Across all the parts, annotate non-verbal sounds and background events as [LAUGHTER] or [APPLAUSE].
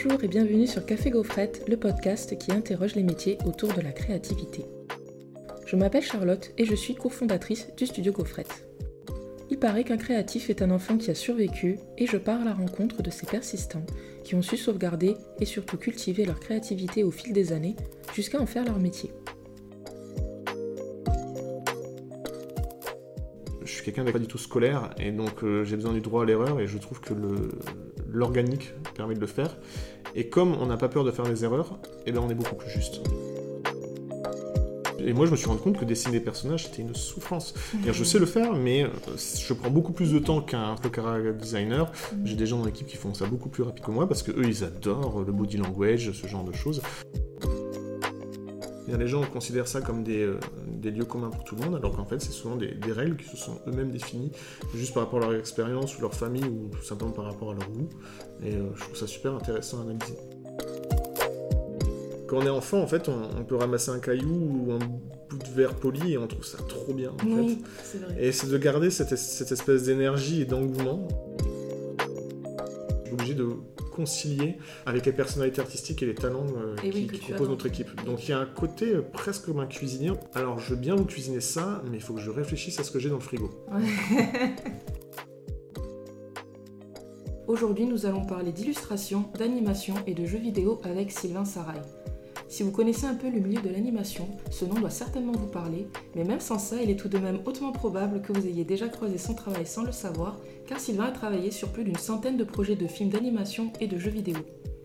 Bonjour et bienvenue sur Café Gaufrette, le podcast qui interroge les métiers autour de la créativité. Je m'appelle Charlotte et je suis cofondatrice du studio Gaufrette. Il paraît qu'un créatif est un enfant qui a survécu et je pars à la rencontre de ces persistants qui ont su sauvegarder et surtout cultiver leur créativité au fil des années jusqu'à en faire leur métier. Je suis quelqu'un de pas du tout scolaire et donc euh, j'ai besoin du droit à l'erreur et je trouve que l'organique permet de le faire. Et comme on n'a pas peur de faire des erreurs, et eh ben on est beaucoup plus juste. Et moi, je me suis rendu compte que dessiner des personnages, c'était une souffrance. Je sais le faire, mais euh, je prends beaucoup plus de temps qu'un character designer. J'ai des gens dans l'équipe qui font ça beaucoup plus rapide que moi, parce que eux, ils adorent le body language, ce genre de choses. Les gens considèrent ça comme des, euh, lieux communs pour tout le monde, alors qu'en fait, c'est souvent des, règles qui se sont eux-mêmes définies juste par rapport à leur expérience ou leur famille ou tout simplement par rapport à leur goût. Et euh, je trouve ça super intéressant à analyser. Quand on est enfant, en fait, on, peut ramasser un caillou ou un bout de verre poli et on trouve ça trop bien. En oui, vrai. Et c'est de garder cette, espèce d'énergie et d'engouement. Suis obligé de concilier avec les personnalités artistiques et les talents euh, qui, propose notre équipe. Donc il y a un côté euh, presque comme un cuisinier. Alors je veux bien vous cuisiner ça, mais il faut que je réfléchisse à ce que j'ai dans le frigo. [LAUGHS] Aujourd'hui, nous allons parler d'illustration, d'animation et de jeux vidéo avec Sylvain Sarail. Si vous connaissez un peu le milieu de l'animation, ce nom doit certainement vous parler, mais même sans ça, il est tout de même hautement probable que vous ayez déjà croisé son travail sans le savoir, car Sylvain a travaillé sur plus d'une centaine de projets de films d'animation et de jeux vidéo.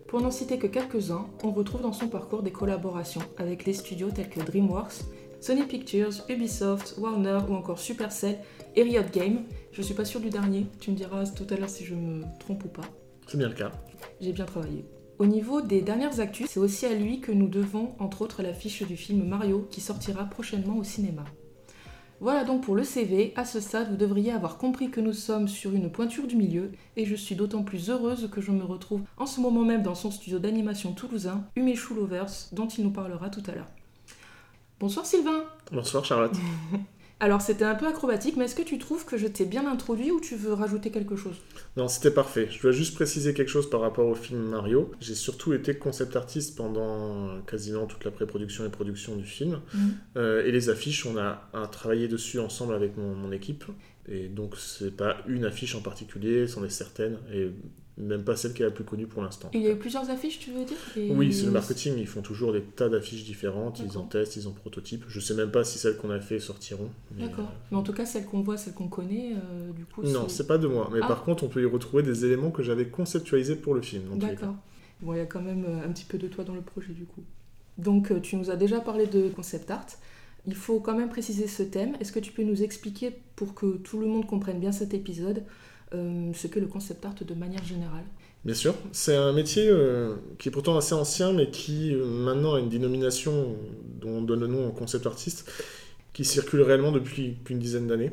Pour n'en citer que quelques-uns, on retrouve dans son parcours des collaborations avec des studios tels que DreamWorks, Sony Pictures, Ubisoft, Warner ou encore Supercell et Riot Games. Je suis pas sûre du dernier, tu me diras tout à l'heure si je me trompe ou pas. C'est bien le cas. J'ai bien travaillé. Au niveau des dernières actus, c'est aussi à lui que nous devons entre autres l'affiche du film Mario qui sortira prochainement au cinéma. Voilà donc pour le CV. À ce stade, vous devriez avoir compris que nous sommes sur une pointure du milieu et je suis d'autant plus heureuse que je me retrouve en ce moment même dans son studio d'animation toulousain, Umeshu Lovers, dont il nous parlera tout à l'heure. Bonsoir Sylvain Bonsoir Charlotte [LAUGHS] Alors c'était un peu acrobatique, mais est-ce que tu trouves que je t'ai bien introduit ou tu veux rajouter quelque chose? Non, c'était parfait. Je dois juste préciser quelque chose par rapport au film Mario. J'ai surtout été concept artiste pendant quasiment toute la pré-production et production du film. Mhm. Euh, et les affiches, on a, travaillé dessus ensemble avec mon, mon équipe. Et donc c'est pas une affiche en particulier, c'en est certaines. Et même pas celle qui est la plus connue pour l'instant. Il y a eu plusieurs affiches, tu veux dire Oui, c'est le marketing, ils font toujours des tas d'affiches différentes, ils en testent, ils en prototypent. Je sais même pas si celles qu'on a fait sortiront. D'accord. Euh, mais en tout cas, celles qu'on voit, celles qu'on connaît, euh, du coup. Non, c'est pas de moi. Mais ah. par contre, on peut y retrouver des éléments que j'avais conceptualisés pour le film. D'accord. Bon, il y a quand même euh, un petit peu de toi dans le projet, du coup. Donc, tu nous as déjà parlé de concept art. Il faut quand même préciser ce thème. Est-ce que tu peux nous expliquer, pour que tout le monde comprenne bien cet épisode, ce que le concept art de manière générale. Bien sûr, c'est un métier euh, qui est pourtant assez ancien, mais qui euh, maintenant a une dénomination dont on donne le nom en concept artiste, qui circule réellement depuis, une dizaine d'années.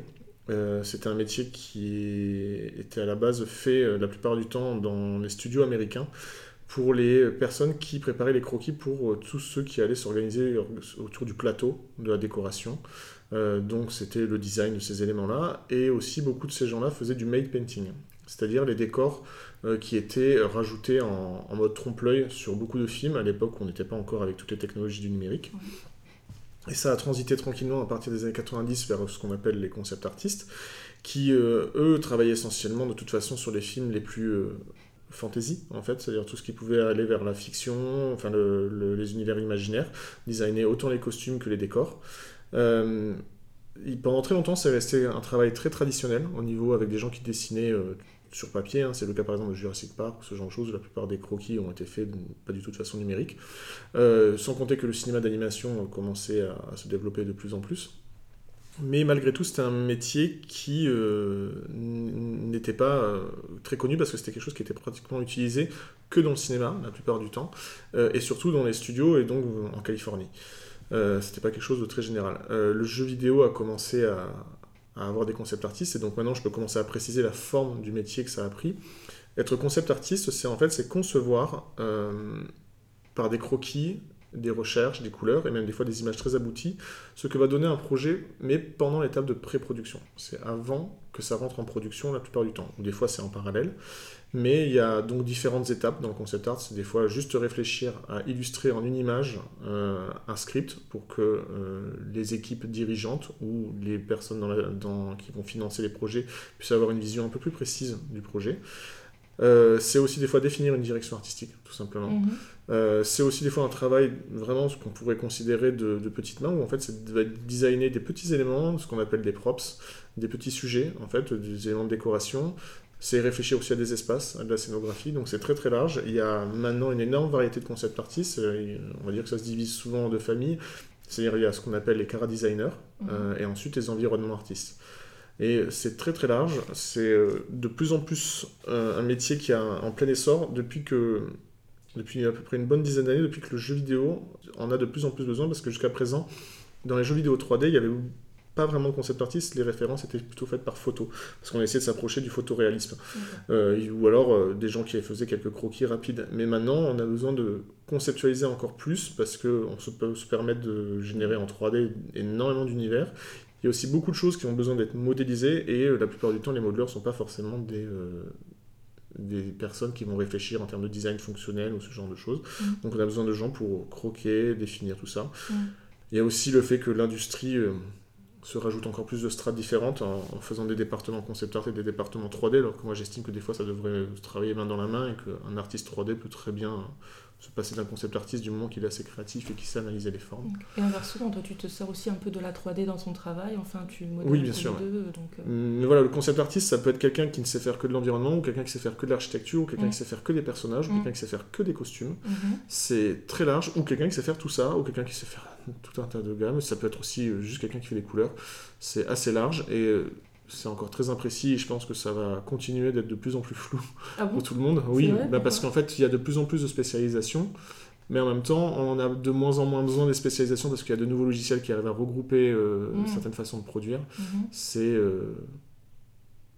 C'était un métier qui était à la base fait la plupart du temps dans les studios américains pour les personnes qui préparaient les croquis pour tous ceux qui allaient s'organiser autour du plateau de la décoration. Euh, donc c'était le design de ces éléments-là. Et aussi beaucoup de ces gens-là faisaient du made painting, c'est-à-dire les décors euh, qui étaient rajoutés en, mode trompe-l'œil sur beaucoup de films. À l'époque, on n'était pas encore avec toutes les technologies du numérique. Et ça a transité tranquillement à partir des années 90 vers ce qu'on appelle les concept artistes, qui euh, eux travaillaient essentiellement de toute façon sur les films les plus fantasy en fait, c'est-à-dire tout ce qui pouvait aller vers la fiction, enfin les univers imaginaires, designer autant les costumes que les décors. Euh, pendant très longtemps, c'est resté un travail très traditionnel au niveau avec des gens qui dessinaient euh, sur papier. Hein. c'est le cas par exemple de Jurassic Park, ce genre de choses. La plupart des croquis ont été faits pas du tout de façon numérique. Euh, sans compter que le cinéma d'animation commençait à, à, se développer de plus en plus. Mais malgré tout, c'était un métier qui n'était pas très connu parce que c'était quelque chose qui était pratiquement utilisé que dans le cinéma la plupart du temps, et surtout dans les studios et donc en Californie. Euh, c'était pas quelque chose de très général. Euh, le jeu vidéo a commencé à, avoir des concepts artistes et donc maintenant je peux commencer à préciser la forme du métier que ça a pris. Être concept artiste, c'est en fait c'est concevoir euh, par des croquis, des recherches, des couleurs et même des fois des images très abouties, ce que va donner un projet, mais pendant l'étape de pré-production. C'est avant que ça rentre en production la plupart du temps, ou des fois c'est en parallèle. Mais il y a donc différentes étapes dans le concept art. C'est des fois juste réfléchir à illustrer en une image euh, un script pour que euh, les équipes dirigeantes ou les personnes dans qui vont financer les projets puissent avoir une vision un peu plus précise du projet. Euh, c'est aussi des fois définir une direction artistique, tout simplement. Mhm. c'est aussi des fois un travail vraiment ce qu'on pourrait considérer de, de petites mains, où en fait c'est de designer des petits éléments, ce qu'on appelle des props, des petits sujets, en fait, des éléments de décoration, c'est réfléchir aussi à des espaces, à de la scénographie, donc c'est très très large. Il y a maintenant une énorme variété de concept artistes, euh, on va dire que ça se divise souvent en deux familles, c'est-à-dire il y a ce qu'on appelle les cara designers, mhm. euh, et ensuite les environnements artistes. Et c'est très très large, c'est euh, de plus en plus un métier qui a en plein essor depuis que depuis à peu près une bonne dizaine d'années, depuis que le jeu vidéo en a de plus en plus besoin, parce que jusqu'à présent, dans les jeux vidéo 3D, il y avait pas vraiment de concept artiste, les références étaient plutôt faites par photo, parce qu'on essayait de s'approcher du photoréalisme. Euh, ou alors euh, des gens qui faisaient quelques croquis rapides. Mais maintenant, on a besoin de conceptualiser encore plus, parce qu'on se peut se permettre de générer en 3D énormément d'univers. Il y a aussi beaucoup de choses qui ont besoin d'être modélisées, et euh, la plupart du temps, les modeleurs ne sont pas forcément des, des personnes qui vont réfléchir en termes de design fonctionnel ou ce genre de choses. Mm. Donc on a besoin de gens pour croquer, définir tout ça. Mm. Il y a aussi le fait que l'industrie se rajoute encore plus de strates différentes en, faisant des départements concept art et des départements 3D, alors que moi j'estime que des fois ça devrait travailler main dans la main et qu'un artiste 3D peut très bien se passer d'un concept artiste du moment qu'il est assez créatif et qu'il sait analyser les formes. Et inversement, toi tu te sers aussi un peu de la 3D dans son travail, enfin tu modèles oui, bien sûr, deux. Donc, euh. Mais voilà, le concept artiste ça peut être quelqu'un qui ne sait faire que de l'environnement, ou quelqu'un qui sait faire que de l'architecture, ou quelqu'un qui sait faire que des personnages, ou quelqu'un qui sait faire que des costumes. Mhm. C'est très large, ou quelqu'un qui sait faire tout ça, ou quelqu'un qui sait faire tout un tas de gammes. Ça peut être aussi euh, juste quelqu'un qui fait des couleurs. C'est assez large et euh, c'est encore très imprécis et je pense que ça va continuer d'être de plus en plus flou ah [LAUGHS] pour tout le monde. Oui, bah, parce qu'en fait, il y a de plus en plus de spécialisation. Mais en même temps, on a de moins en moins besoin des spécialisations parce qu'il y a de nouveaux logiciels qui arrivent à regrouper euh, mmh. certaines façons de produire. Mmh. C'est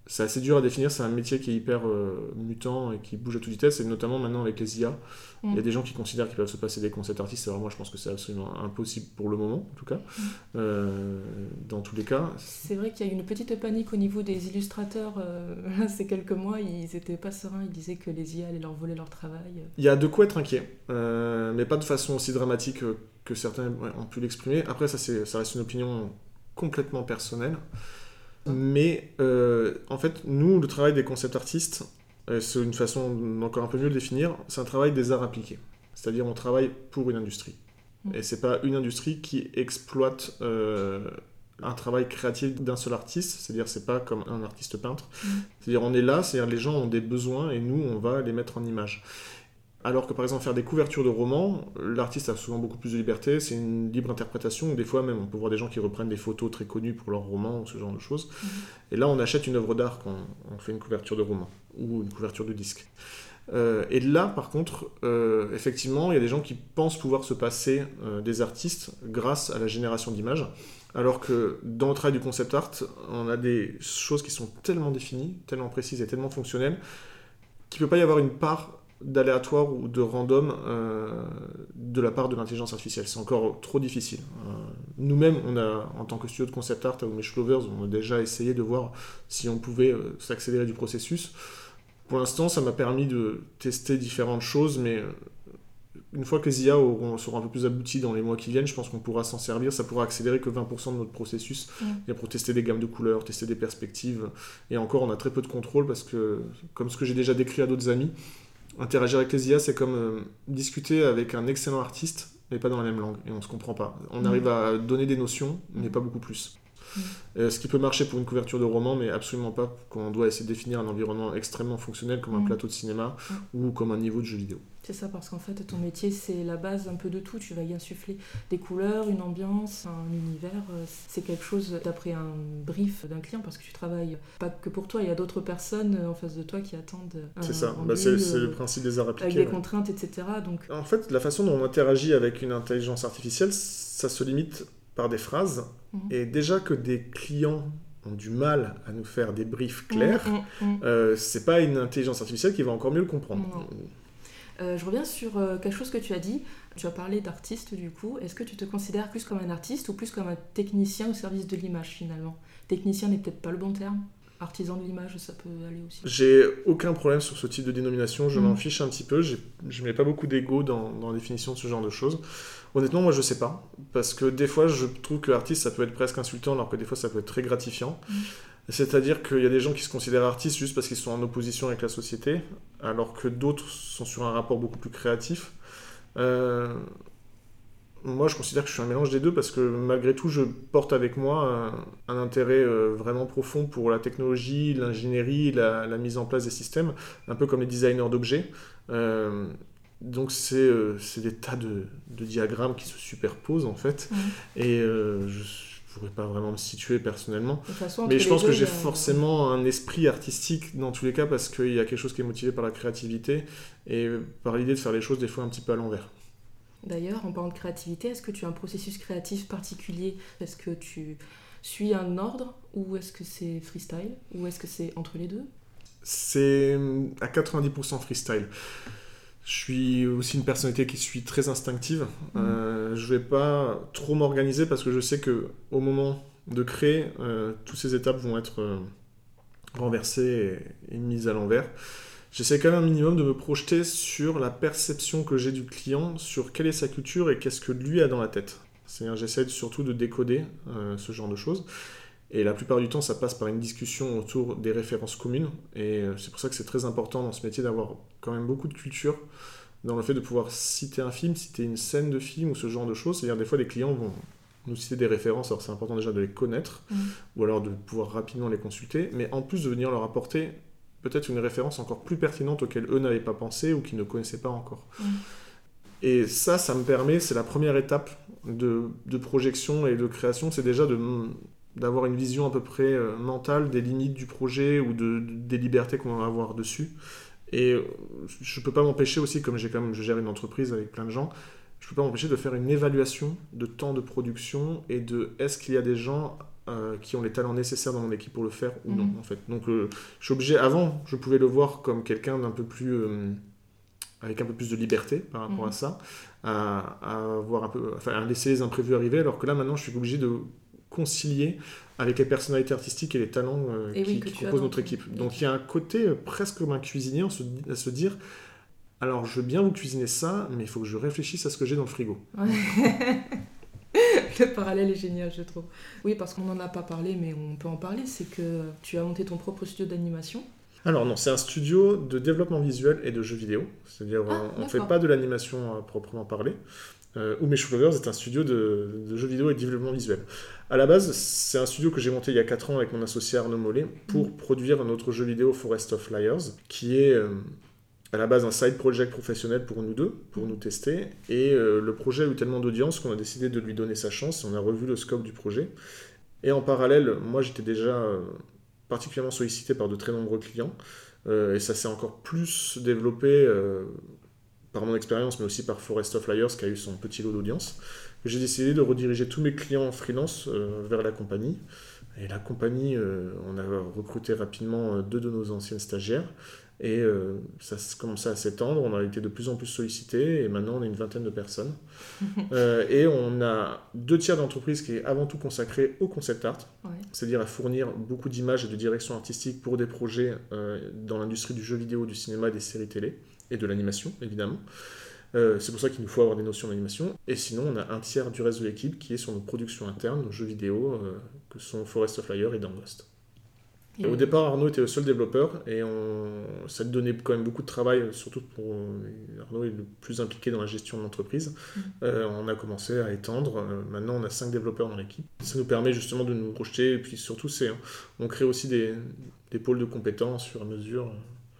c'est assez dur à définir, c'est un métier qui est hyper euh, mutant et qui bouge à toute vitesse, et notamment maintenant avec les IA. Il y a mm. des gens qui considèrent qu'ils peuvent se passer des concept artistes, alors moi je pense que c'est absolument impossible pour le moment, en tout cas. Mm. Euh, dans tous les cas. C'est vrai qu'il y a une petite panique au niveau des illustrateurs. Euh, [LAUGHS] ces quelques mois, ils n'étaient pas sereins, ils disaient que les IA allaient leur voler leur travail. Il y a de quoi être inquiet, mais pas de façon aussi dramatique que certains ont pu l'exprimer. Après, ça, ça reste une opinion complètement personnelle. Mais euh, en fait, nous, le travail des concept artistes, euh, c'est une façon encore un peu mieux de le définir, c'est un travail des arts appliqués. C'est-à-dire on travaille pour une industrie. Mm. Et c'est pas une industrie qui exploite euh, un travail créatif d'un seul artiste, c'est-à-dire c'est pas comme un artiste peintre. Mm. C'est-à-dire on est là, c'est-à-dire les gens ont des besoins et nous on va les mettre en image. Alors que par exemple faire des couvertures de romans, l'artiste a souvent beaucoup plus de liberté, c'est une libre interprétation, des fois même on peut voir des gens qui reprennent des photos très connues pour leurs romans ou ce genre de choses. Mhm. Et là on achète une œuvre d'art quand on fait une couverture de roman ou une couverture de disque. Euh, et là par contre, euh, effectivement, il y a des gens qui pensent pouvoir se passer euh, des artistes grâce à la génération d'images. Alors que dans le travail du concept art, on a des choses qui sont tellement définies, tellement précises et tellement fonctionnelles qu'il ne peut pas y avoir une part d'aléatoire ou de random euh, de la part de l'intelligence artificielle. C'est encore trop difficile. Euh, nous-mêmes, on a, en tant que studio de concept art à Mesh Lovers, on a déjà essayé de voir si on pouvait euh, s'accélérer du processus. Pour l'instant, ça m'a permis de tester différentes choses, mais une fois que les IA auront, seront un peu plus aboutis dans les mois qui viennent, je pense qu'on pourra s'en servir. Ça pourra accélérer que 20% de notre processus pour tester des gammes de couleurs, tester des perspectives. Et encore, on a très peu de contrôle parce que, comme ce que j'ai déjà décrit à d'autres amis, interagir avec les IA, c'est comme euh, discuter avec un excellent artiste, mais pas dans la même langue, et on ne se comprend pas. On mm. arrive à donner des notions, mais pas beaucoup plus. Mm. Euh, ce qui peut marcher pour une couverture de roman, mais absolument pas quand on doit essayer de définir un environnement extrêmement fonctionnel comme un mm. plateau de cinéma ou comme un niveau de jeu vidéo. C'est ça, parce qu'en fait, ton métier, c'est la base un peu de tout. Tu vas y insuffler des couleurs, une ambiance, un univers. Euh, c'est quelque chose d'après un brief d'un client, parce que tu travailles pas que pour toi, il y a d'autres personnes en face de toi qui attendent. C'est ça, bah, c'est le principe des arts appliqués. Avec des contraintes, etc. Donc... En fait, la façon dont on interagit avec une intelligence artificielle, ça se limite par des phrases. Mhm. Et déjà que des clients ont du mal à nous faire des briefs clairs, mhm, mhm, euh, c'est pas une intelligence artificielle qui va encore mieux le comprendre. Euh, je reviens sur euh, quelque chose que tu as dit. Tu as parlé d'artiste du coup. Est-ce que tu te considères plus comme un artiste ou plus comme un technicien au service de l'image finalement? Technicien n'est peut-être pas le bon terme artisan de l'image, ça peut aller aussi. J'ai aucun problème sur ce type de dénomination, je Mhm. m'en fiche un petit peu, je mets pas beaucoup d'ego dans, dans la définition de ce genre de choses. Honnêtement, moi je sais pas, parce que des fois je trouve que artiste ça peut être presque insultant, alors que des fois ça peut être très gratifiant. Mhm. C'est-à-dire qu'il y a des gens qui se considèrent artistes juste parce qu'ils sont en opposition avec la société, alors que d'autres sont sur un rapport beaucoup plus créatif. Euh, moi, je considère que je suis un mélange des deux parce que malgré tout, je porte avec moi un, un intérêt euh, vraiment profond pour la technologie, l'ingénierie, la, la mise en place des systèmes, un peu comme les designers d'objets. Euh, donc, c'est euh, c'est des tas de, de diagrammes qui se superposent en fait, et je ne pourrais pas vraiment me situer personnellement. Façon, Mais je pense deux, que j'ai forcément un esprit artistique dans tous les cas parce qu'il y a quelque chose qui est motivé par la créativité et par l'idée de faire les choses des fois un petit peu à l'envers. D'ailleurs, en parlant de créativité, est-ce que tu as un processus créatif particulier? Est-ce que tu suis un ordre ou est-ce que c'est freestyle ou est-ce que c'est entre les deux? C'est à 90% freestyle. Je suis aussi une personnalité qui suis très instinctive. Euh, je vais pas trop m'organiser parce que je sais que au moment de créer, euh, toutes ces étapes vont être euh, renversées et, et mises à l'envers. J'essaie quand même un minimum de me projeter sur la perception que j'ai du client, sur quelle est sa culture et qu'est-ce que lui a dans la tête. C'est-à-dire j'essaie surtout de décoder euh, ce genre de choses. Et la plupart du temps, ça passe par une discussion autour des références communes. Et euh, c'est pour ça que c'est très important dans ce métier d'avoir quand même beaucoup de culture dans le fait de pouvoir citer un film, citer une scène de film ou ce genre de choses. C'est-à-dire des fois, les clients vont nous citer des références, alors c'est important déjà de les connaître, Mhm. ou alors de pouvoir rapidement les consulter, mais en plus de venir leur apporter peut-être une référence encore plus pertinente auquel eux n'avaient pas pensé ou qu'ils ne connaissaient pas encore. Et ça, ça me permet, c'est la première étape de, de projection et de création, c'est déjà de d'avoir une vision à peu près euh, mentale des limites du projet ou de, de- des libertés qu'on va avoir dessus. Et euh, je peux pas m'empêcher aussi, comme j'ai quand même, je gère une entreprise avec plein de gens, je peux pas m'empêcher de faire une évaluation de temps de production et de est-ce qu'il y a des gens euh, qui ont les talents nécessaires dans mon équipe pour le faire ou non Mhm. en fait. Donc euh, je suis obligé, avant je pouvais le voir comme quelqu'un d'un peu plus euh, avec un peu plus de liberté par rapport Mhm. à ça, à, à avoir un peu, enfin, à laisser les imprévus arriver, alors que là maintenant je suis obligé de concilier avec les personnalités artistiques et les talents Et qui, composent notre équipe. Donc il y a un côté presque comme un cuisinier se- à se dire alors je veux bien vous cuisiner ça, mais il faut que je réfléchisse à ce que j'ai dans le frigo. Ouais. [LAUGHS] [LAUGHS] Le parallèle est génial, je trouve. Oui, parce qu'on n'en a pas parlé, mais on peut en parler. C'est que tu as monté ton propre studio d'animation. Alors non, c'est un studio de développement visuel et de jeux vidéo. C'est-à-dire Ah, on ne fait pas de l'animation à proprement parler. Euh, Umesh Lovers est un studio de, de jeux vidéo et de développement visuel. À la base, c'est un studio que j'ai monté il y a 4 ans avec mon associé Arnaud Mollet pour Mhm. produire notre jeu vidéo Forest of Liars, qui est euh, à la base un side project professionnel pour nous deux, pour Mhm. nous tester. Et euh, le projet a eu tellement d'audience qu'on a décidé de lui donner sa chance. On a revu le scope du projet. Et en parallèle, moi j'étais déjà euh, particulièrement sollicité par de très nombreux clients. Euh, et ça s'est encore plus développé par mon expérience, mais aussi par Forest of Liars qui a eu son petit lot d'audience. J'ai décidé de rediriger tous mes clients en freelance vers la compagnie. Et la compagnie, on a recruté rapidement deux de nos anciennes stagiaires. Et euh, ça commençait à s'étendre, on a été de plus en plus sollicité, et maintenant on est une vingtaine de personnes. [LAUGHS] Euh, et on a deux tiers d'entreprise qui est avant tout consacrée au concept art, Ouais. c'est-à-dire à fournir beaucoup d'images et de direction artistique pour des projets euh, dans l'industrie du jeu vidéo, du cinéma, des séries télé et de l'animation, évidemment. C'est pour ça qu'il nous faut avoir des notions d'animation. Et sinon, on a un tiers du reste de l'équipe qui est sur nos productions internes, nos jeux vidéo, que sont Forest of Fire et Danglost. Et Au départ, Arnaud était le seul développeur et on... ça donnait quand même beaucoup de travail, surtout pour Arnaud est le plus impliqué dans la gestion de l'entreprise. Mhm. Euh, on a commencé à étendre. Euh, maintenant, on a cinq développeurs dans l'équipe. Ça nous permet justement de nous projeter et puis surtout, c'est on crée aussi des, des pôles de compétences sur mesure.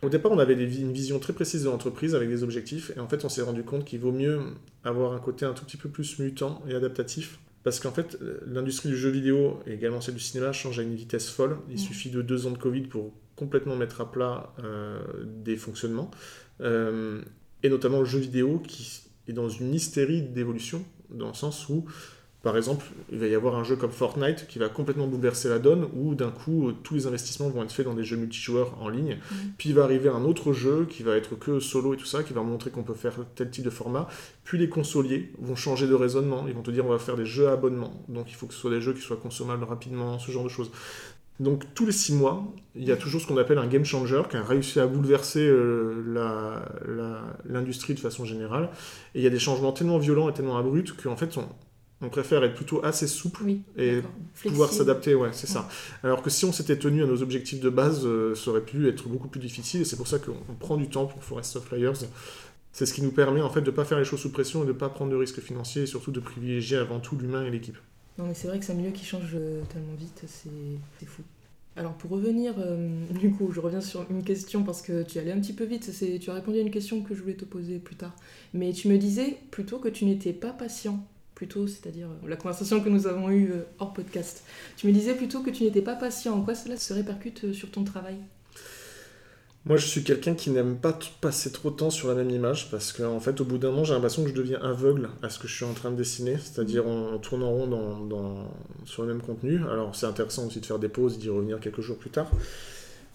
Au départ, on avait des une vision très précise de l'entreprise avec des objectifs et en fait, on s'est rendu compte qu'il vaut mieux avoir un côté un tout petit peu plus mutant et adaptatif parce qu'en fait, l'industrie du jeu vidéo et également celle du cinéma change à une vitesse folle. Il Mhm. suffit de deux ans de Covid pour complètement mettre à plat euh, des fonctionnements. Euh, et notamment le jeu vidéo qui est dans une hystérie d'évolution, dans le sens où, par exemple, il va y avoir un jeu comme Fortnite qui va complètement bouleverser la donne, où d'un coup, euh, tous les investissements vont être faits dans des jeux multijoueurs en ligne. Mhm. Puis il va arriver un autre jeu qui va être que solo et tout ça, qui va montrer qu'on peut faire tel type de format. Puis les consoliers vont changer de raisonnement. Ils vont te dire on va faire des jeux à abonnement. Donc il faut que ce soit des jeux qui soient consommables rapidement, ce genre de choses. Donc tous les six mois, il y a toujours ce qu'on appelle un game changer qui a réussi à bouleverser l'industrie de façon générale. Et il y a des changements tellement violents et tellement abrupts qu'en fait on, on préfère être plutôt assez souple et pouvoir s'adapter, ouais, c'est ça. Alors que si on s'était tenu à nos objectifs de base, euh, ça aurait pu être beaucoup plus difficile. Et c'est pour ça qu'on prend du temps pour Forest of Flyers. C'est ce qui nous permet en fait de ne pas faire les choses sous pression et de ne pas prendre de risques financiers et surtout de privilégier avant tout l'humain et l'équipe. Non mais c'est vrai que c'est un milieu qui change euh, tellement vite, c'est fou. Alors pour revenir, euh, [LAUGHS] du coup, je reviens sur une question parce que tu allais un petit peu vite, tu as répondu à une question que je voulais te poser plus tard. Mais tu me disais plutôt que tu n'étais pas patient plutôt, c'est-à-dire euh, la conversation que nous avons eue euh, hors podcast. Tu me disais plutôt que tu n'étais pas patient. En quoi cela se répercute euh, sur ton travail? Moi, je suis quelqu'un qui n'aime pas passer trop de temps sur la même image parce qu'en en fait, au bout d'un moment, j'ai l'impression que je deviens aveugle à ce que je suis en train de dessiner, c'est-à-dire en, tournant rond dans, sur le même contenu. Alors, c'est intéressant aussi de faire des pauses et d'y revenir quelques jours plus tard.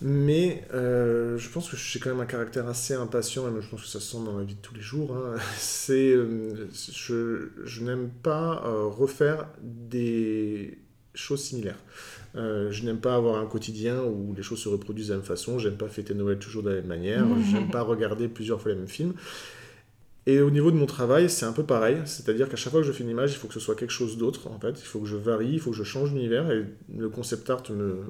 Mais euh, je pense que j'ai quand même un caractère assez impatient, et je pense que ça se sent dans la vie de tous les jours. Hein. [LAUGHS] C'est, euh, je, je n'aime pas euh, refaire des choses similaires. je n'aime pas avoir un quotidien où les choses se reproduisent de la même façon. J'aime pas fêter Noël toujours de la même manière. [LAUGHS] J'aime pas regarder plusieurs fois les mêmes films. Et au niveau de mon travail, c'est un peu pareil. C'est-à-dire qu'à chaque fois que je fais une image, il faut que ce soit quelque chose d'autre. En fait, il faut que je varie, il faut que je change d'univers. Et le concept art me,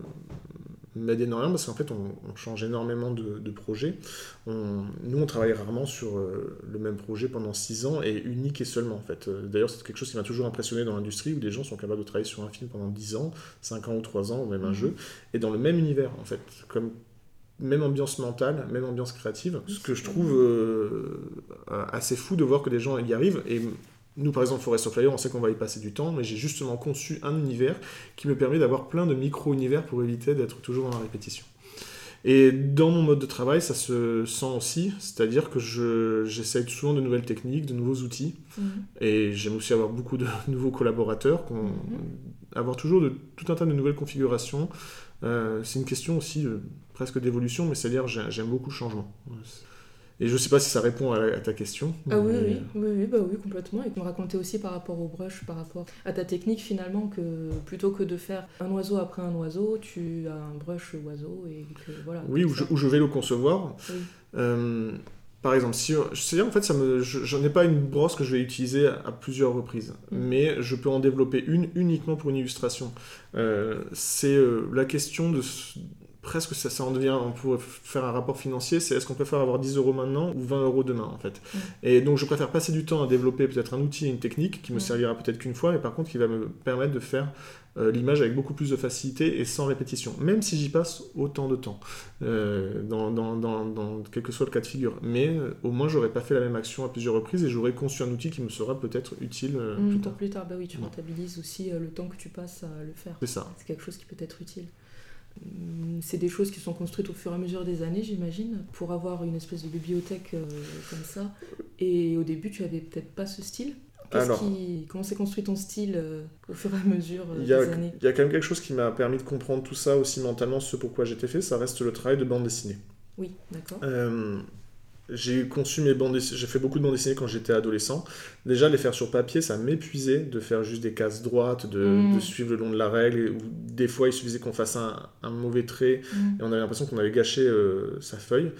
m'aide énormément parce qu'en fait, on, change énormément de, projets. nous, on travaille rarement sur euh, le même projet pendant six ans et unique et seulement, en fait. Euh, d'ailleurs, c'est quelque chose qui m'a toujours impressionné dans l'industrie où des gens sont capables de travailler sur un film pendant dix ans, cinq ans ou trois ans, ou même un mhm. jeu, et dans le même univers, en fait. Comme même ambiance mentale, même ambiance créative. Ce que je trouve euh, assez fou de voir que des gens y arrivent. Et nous, par exemple, Forest of Fire, on sait qu'on va y passer du temps, mais j'ai justement conçu un univers qui me permet d'avoir plein de micro-univers pour éviter d'être toujours dans la répétition. Et dans mon mode de travail, ça se sent aussi, c'est-à-dire que j'essaye souvent de nouvelles techniques, de nouveaux outils, mhm. et j'aime aussi avoir beaucoup de [LAUGHS] nouveaux collaborateurs, mhm. avoir toujours de, tout un tas de nouvelles configurations. Euh, c'est une question aussi euh, presque d'évolution, mais c'est-à-dire j'aime beaucoup le changement. Et je ne sais pas si ça répond à, ta question. Ah oui, oui, oui, bah oui, complètement. Et me raconter aussi par rapport au brush, par rapport à ta technique finalement, que plutôt que de faire un oiseau après un oiseau, tu as un brush oiseau et que voilà. Oui, où je, vais le concevoir. Euh, par exemple, si je en fait, ça me, je, n'en ai pas une brosse que je vais utiliser à, plusieurs reprises, mm. mais je peux en développer une uniquement pour une illustration. Euh, c'est euh, la question de, presque ça, ça en devient, on pourrait faire un rapport financier, c'est est-ce qu'on préfère avoir 10 euros maintenant ou 20 euros demain en fait. Mm. Et donc je préfère passer du temps à développer peut-être un outil une technique qui me mm. servira peut-être qu'une fois, mais par contre qui va me permettre de faire euh, l'image avec beaucoup plus de facilité et sans répétition, même si j'y passe autant de temps, euh, dans, dans, dans, quel que soit le cas de figure. Mais euh, au moins j'aurais pas fait la même action à plusieurs reprises et j'aurais conçu un outil qui me sera peut-être utile mm, plus tard. Plus tard, bah oui, tu rentabilises aussi le temps que tu passes à le faire. C'est ça. C'est quelque chose qui peut être utile. Hum, c'est des choses qui sont construites au fur et à mesure des années, j'imagine, pour avoir une espèce de bibliothèque euh, comme ça. Et au début, tu avais peut-être pas ce style. Qui... Comment s'est construit ton style euh, au fur et à mesure euh, des années? Il y a quand même quelque chose qui m'a permis de comprendre tout ça aussi mentalement, ce pourquoi j'étais fait, ça reste le travail de bande dessinée. Oui, d'accord j'ai conçu mes bandes j'ai fait beaucoup de bandes dessinées quand j'étais adolescent. Déjà, les faire sur papier, ça m'épuisait de faire juste des cases droites, de, mm. suivre le long de la règle, ou des fois il suffisait qu'on fasse un, mauvais trait mm. et on avait l'impression qu'on avait gâché euh, sa feuille.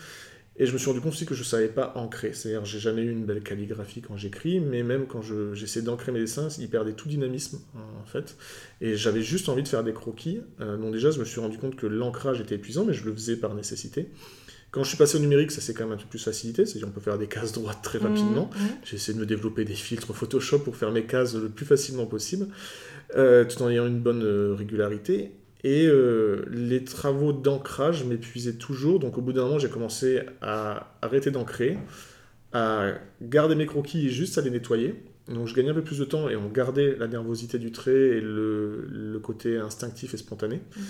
Et je me suis rendu compte aussi que je ne savais pas ancrer. C'est-à-dire, j'ai jamais eu une belle calligraphie quand j'écris, mais même quand j'essayais d'ancrer mes dessins, ils perdaient tout dynamisme, en fait. Et j'avais juste envie de faire des croquis. Euh, donc déjà, je me suis rendu compte que l'ancrage était épuisant, mais je le faisais par nécessité. Quand je suis passé au numérique, ça s'est quand même un peu plus facilité, c'est-à-dire on peut faire des cases droites très rapidement. Mmh, mmh. J'ai essayé de me développer des filtres Photoshop pour faire mes cases le plus facilement possible, euh, tout en ayant une bonne euh, régularité. Et euh, les travaux d'ancrage m'épuisaient toujours, donc au bout d'un moment, j'ai commencé à arrêter d'ancrer, à garder mes croquis et juste à les nettoyer. Donc je gagnais un peu plus de temps et on gardait la nervosité du trait et le, côté instinctif et spontané. Mmh.